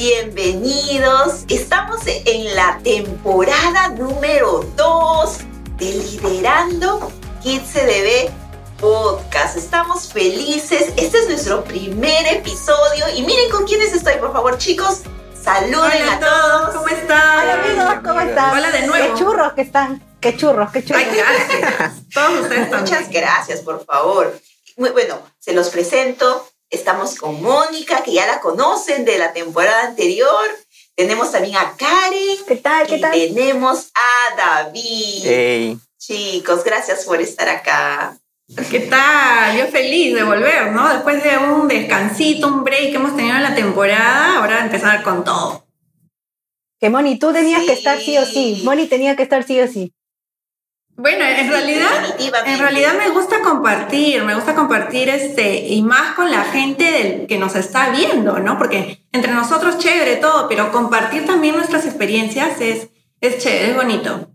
bienvenidos. Estamos en la temporada número 2 de Liderando Kids CDB Podcast. Estamos felices. Este es nuestro primer episodio y miren con quiénes estoy, por favor, chicos. Saluden a todos. ¿Cómo están? Hola amigos, ¿cómo están? Hola de nuevo. Qué churros que están. Qué churros, qué churros. Ay, gracias. Todos ustedes Muchas también. gracias, por favor. Muy bueno, se los presento. Estamos con Mónica, que ya la conocen de la temporada anterior. Tenemos también a Karen. ¿Qué tal? ¿Qué y tal? tenemos a David. Ey, Chicos, gracias por estar acá. ¿Qué tal? Yo feliz de volver, ¿no? Después de un descansito, un break que hemos tenido en la temporada, ahora empezar con todo. Que Moni, tú tenías que estar sí o sí. Moni tenía que estar sí o sí. Bueno, en realidad, en realidad me gusta compartir, me gusta compartir este, y más con la gente del, que nos está viendo, ¿no? Porque entre nosotros chévere todo, pero compartir también nuestras experiencias es, es chévere, es bonito.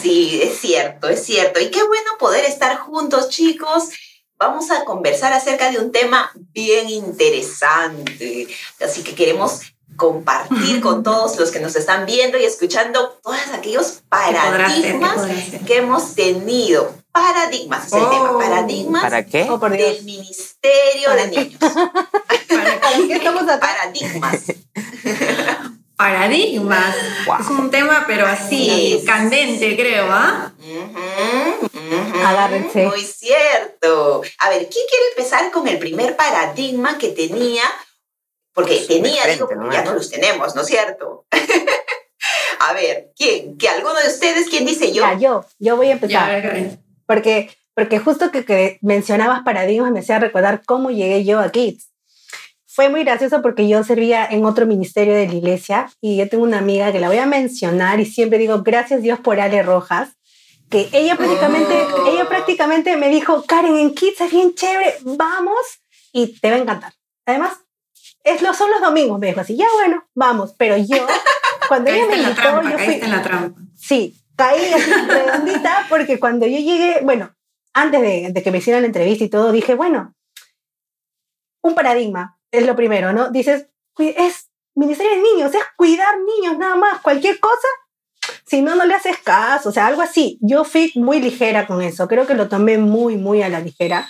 Sí, es cierto, es cierto. Y qué bueno poder estar juntos, chicos. Vamos a conversar acerca de un tema bien interesante. Así que queremos compartir con todos los que nos están viendo y escuchando todos aquellos ¿Qué podrá ser? ¿Qué paradigmas ser? que hemos tenido. Paradigmas es el Oh. tema. Paradigmas ¿para qué? Oh, del Ministerio de. Niños. ¿Para qué estamos acá? Paradigmas. Paradigmas. Wow. Es un tema, pero así, Sí. candente, creo, ¿ah? Ujú, ujú. Agárrense. Muy cierto. A ver, ¿quién quiere empezar con el primer paradigma que tenía? Porque Pues, tenía, frente, digo, nomás, ya ¿no? no los tenemos, ¿no es cierto? a ver, ¿quién? ¿Que alguno de ustedes? ¿Quién dice yo? Ya, yo, yo voy a empezar. Porque, porque justo que, que mencionabas paradigmas me hacía recordar cómo llegué yo a Kids. Fue muy gracioso porque yo servía en otro ministerio de la iglesia y yo tengo una amiga que la voy a mencionar y siempre digo gracias Dios por Ale Rojas, que ella prácticamente, Oh. ella prácticamente me dijo, Karen, en Kids es bien chévere, vamos y te va a encantar. Además, es lo, son los domingos, me dijo así, ya bueno, vamos, pero yo, cuando ella me en la invitó, trampa, yo fui, en la trampa. Sí, caí así redondita porque cuando yo llegué, bueno, antes de, de que me hicieran la entrevista y todo, dije, bueno, un paradigma es lo primero, ¿no? Dices, "Cui- es Ministerio de Niños, es cuidar niños nada más, cualquier cosa, si no, no le haces caso, o sea, algo así. Yo fui muy ligera con eso, creo que lo tomé muy, muy a la ligera.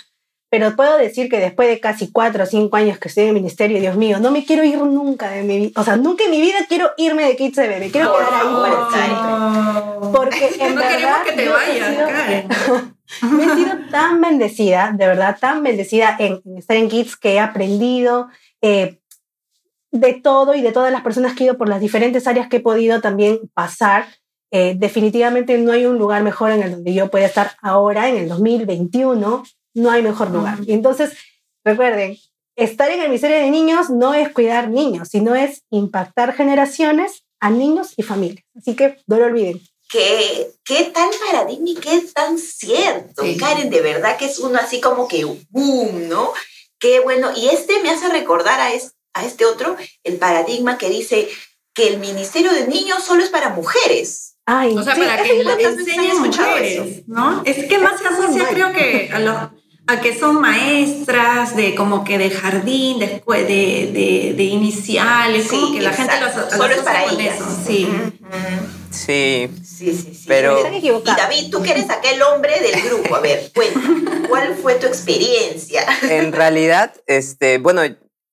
Pero puedo decir que después de casi cuatro o cinco años que estoy en el ministerio, Dios mío, no me quiero ir nunca de mi vida. O sea, nunca en mi vida quiero irme de Kids de Bebé. Quiero Por quedar ahí para favor, siempre. Porque en no verdad queremos que te vayas, me he sido tan bendecida, de verdad, tan bendecida en, en estar en Kids que he aprendido eh, de todo y de todas las personas que he ido por las diferentes áreas que he podido también pasar. Eh, definitivamente no hay un lugar mejor en el donde yo pueda estar ahora, en el 2021, no hay mejor lugar. Y entonces, recuerden, estar en el Ministerio de Niños no es cuidar niños, sino es impactar generaciones a niños y familias. Así que no lo olviden. ¿Qué, qué tal paradigma y qué tan cierto, Sí. Karen? De verdad que es uno así como que boom, ¿no? Qué bueno. Y este me hace recordar a, es- a este otro, el paradigma que dice que el Ministerio de Niños solo es para mujeres. Ay, O sea, sí, para eso que he escuchado mujeres, ¿no? Es que más se asocia, creo que a, los, a que son maestras de como que de jardín, de, escue- de, de, de iniciales, como que la gente los, exacto. los Solo es para con ellas. eso, sí. Sí, Sí, sí, sí. Pero- Están Y. David, tú que eres aquel hombre del grupo, a ver, cuéntame, ¿cuál fue tu experiencia? en realidad, este, bueno,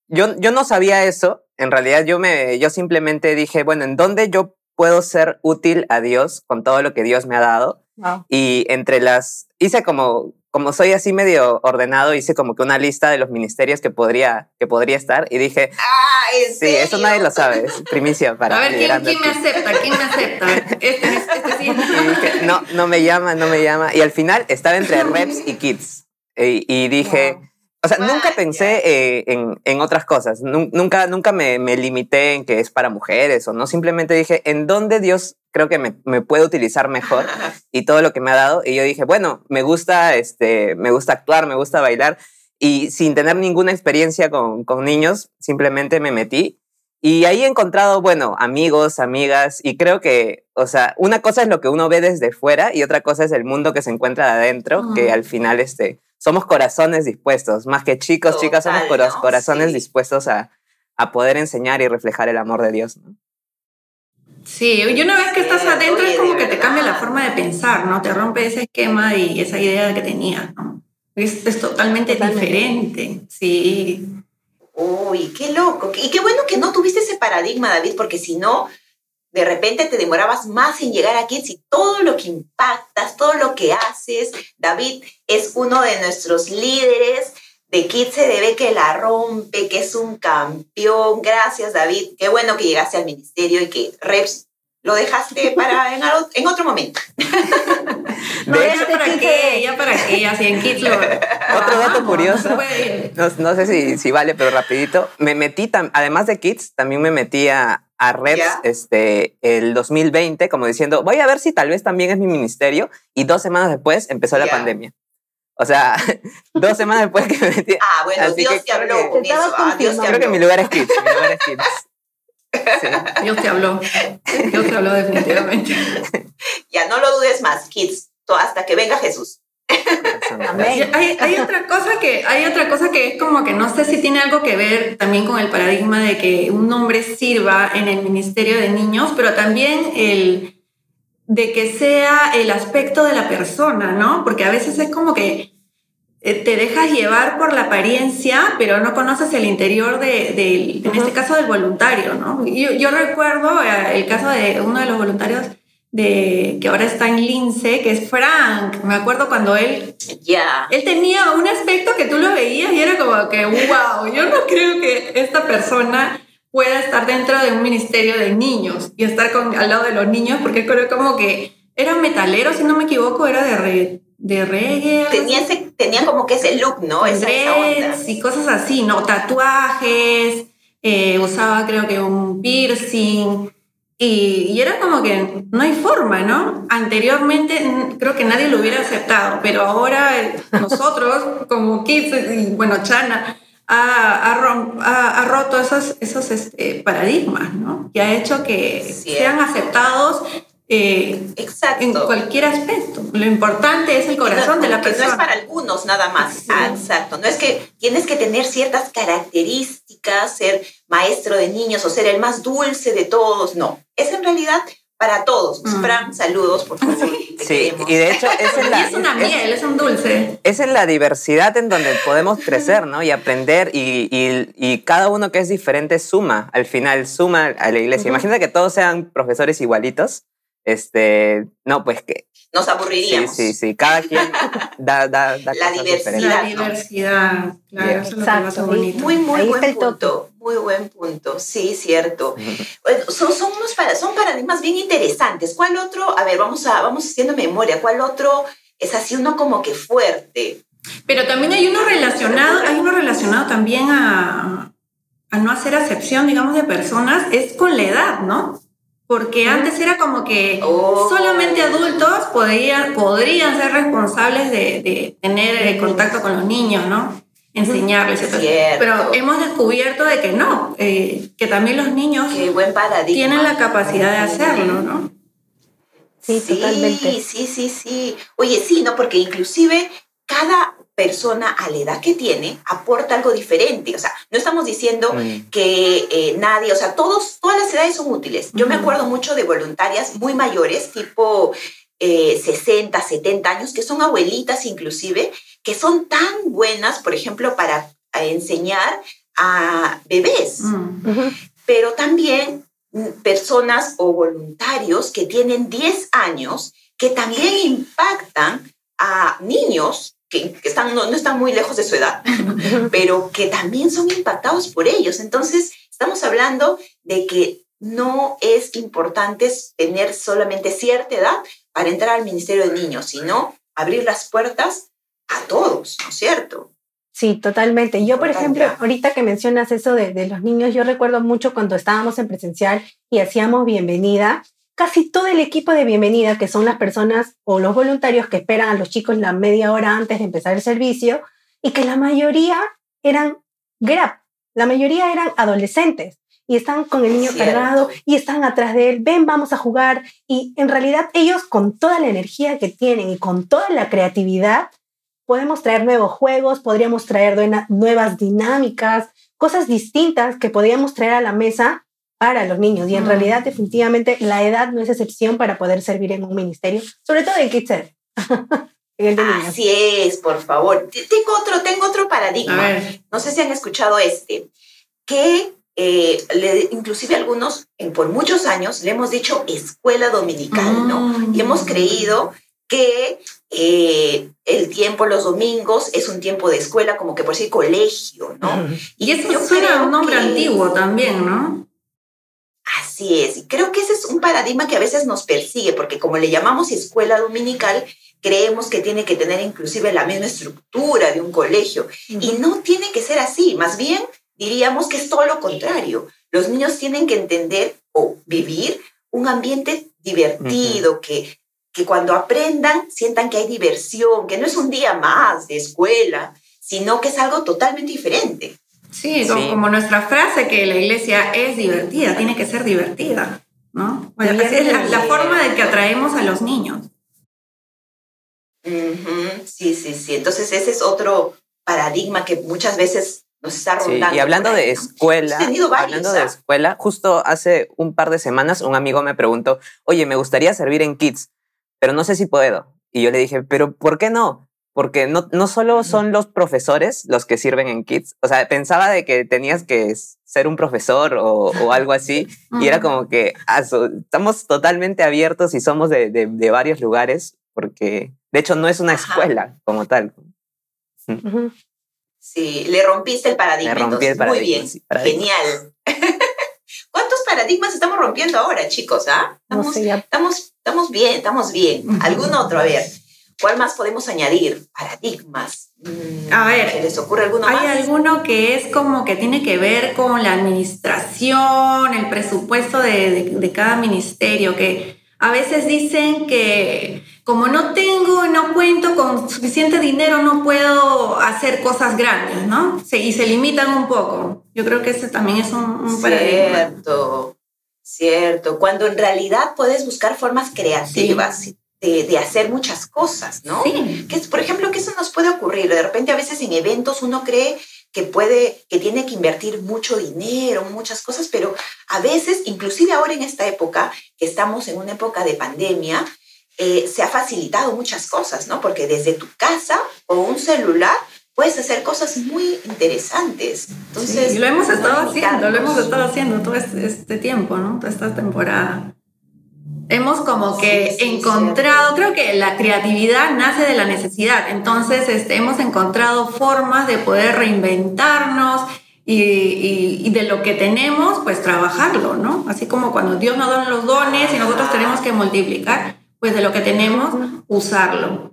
yo, yo no sabía eso. En realidad, yo me, yo simplemente dije, bueno, ¿en dónde yo puedo ser útil a Dios con todo lo que Dios me ha dado? Wow. Y entre las, hice como, como soy así medio ordenado, hice como que una lista de los ministerios que podría, que podría estar y dije, Ah, ¿en sí, eso serio? nadie lo sabe, es primicia para A ver, ¿quién, me aquí". acepta? ¿Quién me acepta? Este, este sí. Y dije, no, no me llama, no me llama. Y al final estaba entre reps y kids. Y, y dije, Wow. O sea, nunca pensé eh, en, en otras cosas. Nun- Nunca, nunca me, me limité en que es para mujeres o no. Simplemente dije, ¿en dónde Dios creo que me, me puede utilizar mejor? Y todo lo que me ha dado. Y yo dije, bueno, me gusta, este, me gusta actuar, me gusta bailar. Y sin tener ninguna experiencia con, con niños, simplemente me metí. Y ahí he encontrado, bueno, amigos, amigas, y creo que, o sea, una cosa es lo que uno ve desde fuera y otra cosa es el mundo que se encuentra de adentro, que al final, este, somos corazones dispuestos, más que chicos, chicas, somos Total, cora- ¿no? corazones Sí. dispuestos a, a poder enseñar y reflejar el amor de Dios. ¿no? Sí, y una vez que estás Sí, adentro oye, es como que te cambia la forma de pensar, ¿no? Te rompe ese esquema y esa idea que tenías, ¿no? Es, es totalmente, Totalmente. diferente, sí. Uy, qué loco. Y qué bueno que no tuviste ese paradigma, David, porque si no, de repente te demorabas más en llegar a Kids y todo lo que impactas, todo lo que haces. David es uno de nuestros líderes de Kids CDB que la rompe, que es un campeón. Gracias, David. Qué bueno que llegaste al ministerio y que Reps lo dejaste para en, algo- en otro momento. No, De ya hecho, para qué, ya para qué, así en Kids lo... Otro dato curioso. No, no sé si, si vale, pero rapidito. Me metí, tam- además de Kids, también me metí a, a Reps Ya. este, el 2020, como diciendo, voy a ver si tal vez también es mi ministerio. Y dos semanas después empezó la pandemia. O sea, dos semanas después que me metí. Ah, bueno, Así Dios que te habló creo con que- eso. Ah, Dios te Creo que habló. mi lugar es Kids. Mi lugar es Kids. Sí. Dios te habló. Dios te habló definitivamente. Ya no lo dudes más, Kids, hasta que venga Jesús. Amén. Hay, hay otra cosa que hay otra cosa que es como que no sé si tiene algo que ver también con el paradigma de que un hombre sirva en el ministerio de niños, pero también el de que sea el aspecto de la persona, ¿no? Porque a veces es como que eh, te dejas llevar por la apariencia, pero no conoces el interior de, en este caso del voluntario, ¿no? Yo, yo recuerdo eh, el caso de uno de los voluntarios de, que ahora está en Lince, que es Frank. Me acuerdo cuando él Ya. él tenía un aspecto que tú lo veías y era como que, wow, yo no creo que esta persona pueda estar dentro de un ministerio de niños y estar con, al lado de los niños, porque creo como que era metalero, si no me equivoco, era de, re- de reggae. Tenía, ese, tenía como que ese look, ¿no? Esa, esa y cosas así, ¿no? Tatuajes, eh, usaba creo que un piercing. Y, y era como que no hay forma, ¿no? Anteriormente creo que nadie lo hubiera aceptado, pero ahora eh, nosotros, como Kids y bueno, Chana, ha, ha rom- ha- ha roto esos, esos este, paradigmas, ¿no? Y ha hecho que sean aceptados eh, Exacto. en cualquier aspecto. Lo importante es el corazón no, de la persona. no es para algunos nada más. Sí. Ah, exacto. No es que tienes que tener ciertas características, ser maestro de niños o ser el más dulce de todos. No. Es en realidad para todos. Mm. Fran, saludos, por favor. Sí, queremos. y de hecho es en Y la, es una es- miel, es un dulce. es en la diversidad en donde podemos crecer, ¿no? Y aprender y, y- y cada uno que es diferente suma, al final suma a la iglesia. Ujú. Imagínate que todos sean profesores igualitos. Este, no, pues que Nos sí, aburriríamos. sí, sí, cada quien da, da, da La cosas diversidad. diferentes. La ¿no? diversidad, claro, eso es lo que. Muy, muy Ahí buen punto. Muy buen punto. Sí, cierto. Bueno, son, son, unos para- son paradigmas bien interesantes. ¿Cuál otro? A ver, vamos, a, vamos haciendo memoria. ¿Cuál otro es así uno como que fuerte? Pero también hay uno relacionado, hay uno relacionado también a, a no hacer acepción, digamos, de personas, es con la edad, ¿no? Porque antes era como que Oh. solamente adultos podían, podrían ser responsables de, de tener eh, contacto con los niños, ¿no? Enseñarles. Pero hemos descubierto de que no, eh, que también los niños buen tienen la capacidad de hacerlo, ¿no? Sí, totalmente. Sí, sí, sí. Oye, sí, ¿no? Porque inclusive cada persona a la edad que tiene aporta algo diferente. O sea, no estamos diciendo Mm. que eh, nadie, o sea, todos, todas las edades son útiles. Yo me acuerdo mucho de voluntarias muy mayores, tipo eh, 60, 70 años, que son abuelitas inclusive, que son tan buenas, por ejemplo, para enseñar a bebés Mm. Pero también mm, personas o voluntarios que tienen 10 años que también impactan a niños que, están, no, no están muy lejos de su edad, pero que también son impactados por ellos. Entonces, estamos hablando de que no es importante tener solamente cierta edad para entrar al Ministerio de Niños, sino abrir las puertas a todos, ¿no es cierto? Sí, totalmente. Yo, por ejemplo, ahorita que mencionas eso de, de los niños, yo recuerdo mucho cuando estábamos en presencial y hacíamos bienvenida, casi todo el equipo de bienvenida, que son las personas o los voluntarios que esperan a los chicos la media hora antes de empezar el servicio, y que la mayoría eran GRAP, la mayoría eran adolescentes y están con el niño Cierto. cargado y están atrás de él, ven, vamos a jugar, y en realidad ellos con toda la energía que tienen y con toda la creatividad, podemos traer nuevos juegos, podríamos traer nuevas dinámicas, cosas distintas que podíamos traer a la mesa para los niños. Y en Mm. realidad, definitivamente, la edad no es excepción para poder servir en un ministerio, sobre todo en niños. Así es, por favor. Tengo otro, tengo otro paradigma. No sé si han escuchado este, que eh, le- inclusive algunos, en- por muchos años, le hemos dicho escuela dominical, ¿no? Mm. Y hemos creído que eh, el tiempo los domingos es un tiempo de escuela, como que por decir colegio, ¿no? Y eso yo suena a un nombre que- antiguo también, ¿no? Así es, y creo que ese es un paradigma que a veces nos persigue, porque como le llamamos escuela dominical, creemos que tiene que tener inclusive la misma estructura de un colegio. Y no tiene que ser así, más bien diríamos que es todo lo contrario. Los niños tienen que entender o vivir un ambiente divertido, que, que cuando aprendan sientan que hay diversión, que no es un día más de escuela, sino que es algo totalmente diferente. Sí, como, Sí. como nuestra frase que la iglesia es divertida, tiene que ser divertida, ¿no? Bueno, así es la, la forma de que atraemos a los niños. Sí, sí, sí. Entonces ese es otro paradigma que muchas veces nos está Sí, rondando. y hablando de escuela, varios, hablando de ¿ah? escuela, justo hace un par de semanas un amigo me preguntó, oye, me gustaría servir en Kids, pero no sé si puedo. Y yo le dije, pero ¿por qué no? Porque no, no solo son los profesores los que sirven en Kids, o sea, pensaba de que tenías que ser un profesor o, o algo así, y era como que ah, estamos totalmente abiertos y somos de, de- de varios lugares, porque de hecho no es una Ajá. escuela como tal. Sí, le rompiste el paradigma. Me rompí el entonces. Muy paradigma, bien, sí, paradigma. genial. ¿Cuántos paradigmas estamos rompiendo ahora, chicos? ¿Ah? No Estamos, sé, ya estamos, estamos bien, estamos bien. ¿Algún otro? A ver, ¿cuál más podemos añadir? Paradigmas. Mm, A ver, ¿Se les ocurre alguno Hay más? alguno que es como que tiene que ver con la administración, el presupuesto de, de- de cada ministerio, que a veces dicen que como no tengo, no cuento con suficiente dinero, no puedo hacer cosas grandes, ¿no? Se- y se limitan un poco. Yo creo que ese también es un, un paradigma. Cierto, cierto. Cuando en realidad puedes buscar formas creativas de, de hacer muchas cosas, ¿no? Sí. Que es, por ejemplo, que eso nos puede ocurrir. De repente, a veces en eventos uno cree que puede, que tiene que invertir mucho dinero, muchas cosas, pero a veces, inclusive ahora en esta época, que estamos en una época de pandemia, eh, se ha facilitado muchas cosas, ¿no? Porque desde tu casa o un celular puedes hacer cosas muy interesantes. Entonces, Sí, y lo hemos estado haciendo, lo hemos estado haciendo todo este, este tiempo, ¿no? Toda esta temporada. Hemos como que Sí, sí, encontrado, creo que la creatividad nace de la necesidad, entonces este, hemos encontrado formas de poder reinventarnos y, y- y de lo que tenemos, pues trabajarlo, ¿no? Así como cuando Dios nos da los dones y nosotros tenemos que multiplicar, pues de lo que tenemos, usarlo.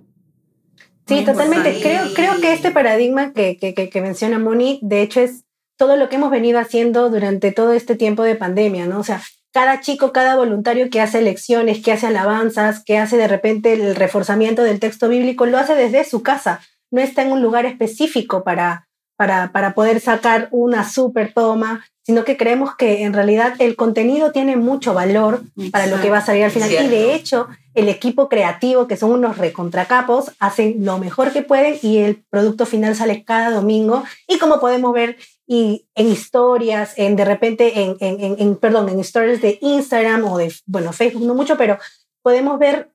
Sí, totalmente. importante. Creo, creo que este paradigma que, que, que, que menciona Moni, de hecho, es todo lo que hemos venido haciendo durante todo este tiempo de pandemia, ¿no? O sea, cada chico, cada voluntario que hace lecciones, que hace alabanzas, que hace de repente el reforzamiento del texto bíblico, lo hace desde su casa. No está en un lugar específico para, para, para poder sacar una super toma, sino que creemos que en realidad el contenido tiene mucho valor para lo que va a salir al final. Y de hecho, el equipo creativo, que son unos recontracapos, hacen lo mejor que pueden y el producto final sale cada domingo. Y como podemos ver y en historias, en de repente, en, en, en, en, perdón, en stories de Instagram o de, bueno, Facebook no mucho, pero podemos ver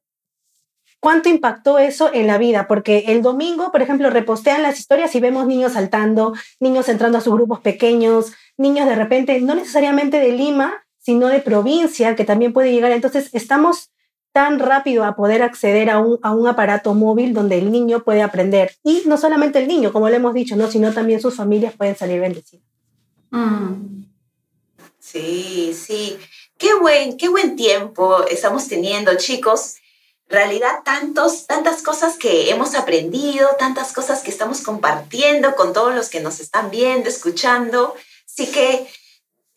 cuánto impactó eso en la vida, porque el domingo, por ejemplo, repostean las historias y vemos niños saltando, niños entrando a sus grupos pequeños, niños de repente, no necesariamente de Lima, sino de provincia, que también puede llegar. Entonces, estamos tan rápido a poder acceder a un, a un aparato móvil donde el niño puede aprender. Y no solamente el niño, como le hemos dicho, ¿no? sino también sus familias pueden salir bendecidas. Mm. Sí, sí. Qué buen, qué buen tiempo estamos teniendo, chicos. Realidad, tantos, tantas cosas que hemos aprendido, tantas cosas que estamos compartiendo con todos los que nos están viendo, escuchando. Así que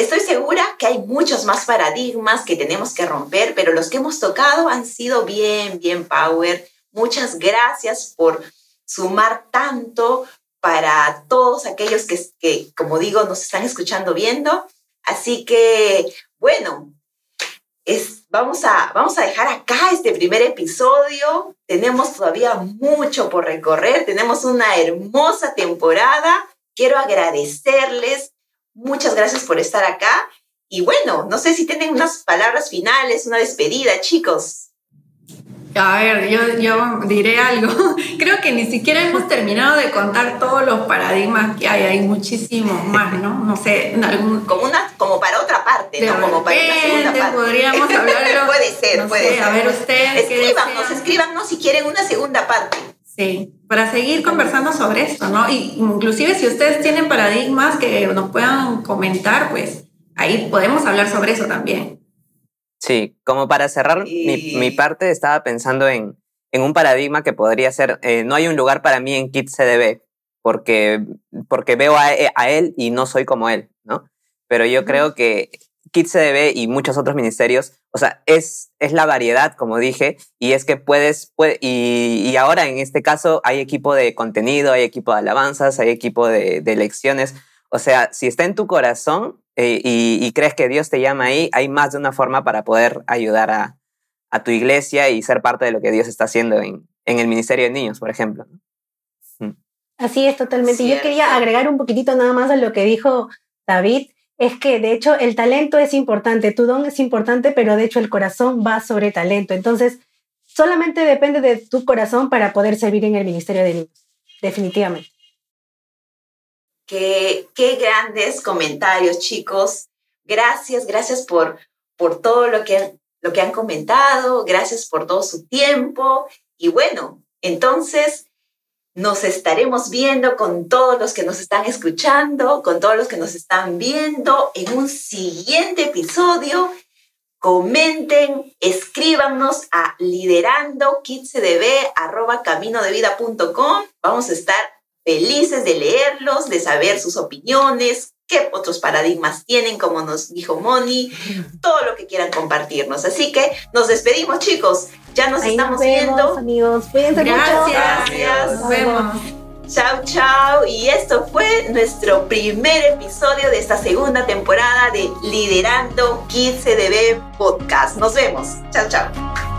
estoy segura que hay muchos más paradigmas que tenemos que romper, pero los que hemos tocado han sido bien, bien power. Muchas gracias por sumar tanto para todos aquellos que, que como digo, nos están escuchando, viendo. Así que, bueno, es, vamos, a, vamos a dejar acá este primer episodio. Tenemos todavía mucho por recorrer, tenemos una hermosa temporada. Quiero agradecerles muchas gracias por estar acá. Y bueno, no sé si tienen unas palabras finales, una despedida, chicos. A ver, yo, yo diré algo. Creo que ni siquiera hemos terminado de contar todos los paradigmas que hay. Hay muchísimos más, ¿no? No sé, algún... Como, una, como para otra parte, ¿no? Como para una segunda parte. podríamos hablarlo. puede ser, puede ser. A ver, ustedes. Escríbanos, escríbanos si quieren una segunda parte. Sí, para seguir conversando sobre esto, ¿no? Y inclusive si ustedes tienen paradigmas que nos puedan comentar, pues ahí podemos hablar sobre eso también. Sí, como para cerrar mi, parte, estaba pensando en, un paradigma que podría ser, eh, no hay un lugar para mí en Kit CDB, porque, porque veo a, él y no soy como él, ¿no? Pero yo creo que Kit CDB y muchos otros ministerios, o sea, es, es la variedad, como dije, y es que puedes, y, y, ahora en este caso hay equipo de contenido, hay equipo de alabanzas, hay equipo de, de lecciones, o sea, si está en tu corazón, eh, y, crees que Dios te llama ahí, hay más de una forma para poder ayudar a, tu iglesia y ser parte de lo que Dios está haciendo en, el Ministerio de Niños, por ejemplo. Mm. Así es, totalmente. Yo quería agregar un poquitito nada más a lo que dijo David. Es que de hecho el talento es importante, tu don es importante, pero de hecho el corazón va sobre talento. Entonces, solamente depende de tu corazón para poder servir en el Ministerio de Niños, definitivamente. Qué, qué grandes comentarios, chicos. Gracias, gracias por, por todo lo que, lo que han comentado, gracias por todo su tiempo. Y bueno, entonces nos estaremos viendo con todos los que nos están escuchando, con todos los que nos están viendo en un siguiente episodio. Comenten, escríbanos a liderando Vamos a estar felices de leerlos, de saber sus opiniones, qué otros paradigmas tienen, como nos dijo Moni, todo lo que quieran compartirnos. Así que nos despedimos, chicos. Ya nos estamos viendo. amigos. Cuídense Gracias. Nos vemos. Chao, chao. Y esto fue nuestro primer episodio de esta segunda temporada de Liderando Kids CDB Podcast. Nos vemos. Chao, chao.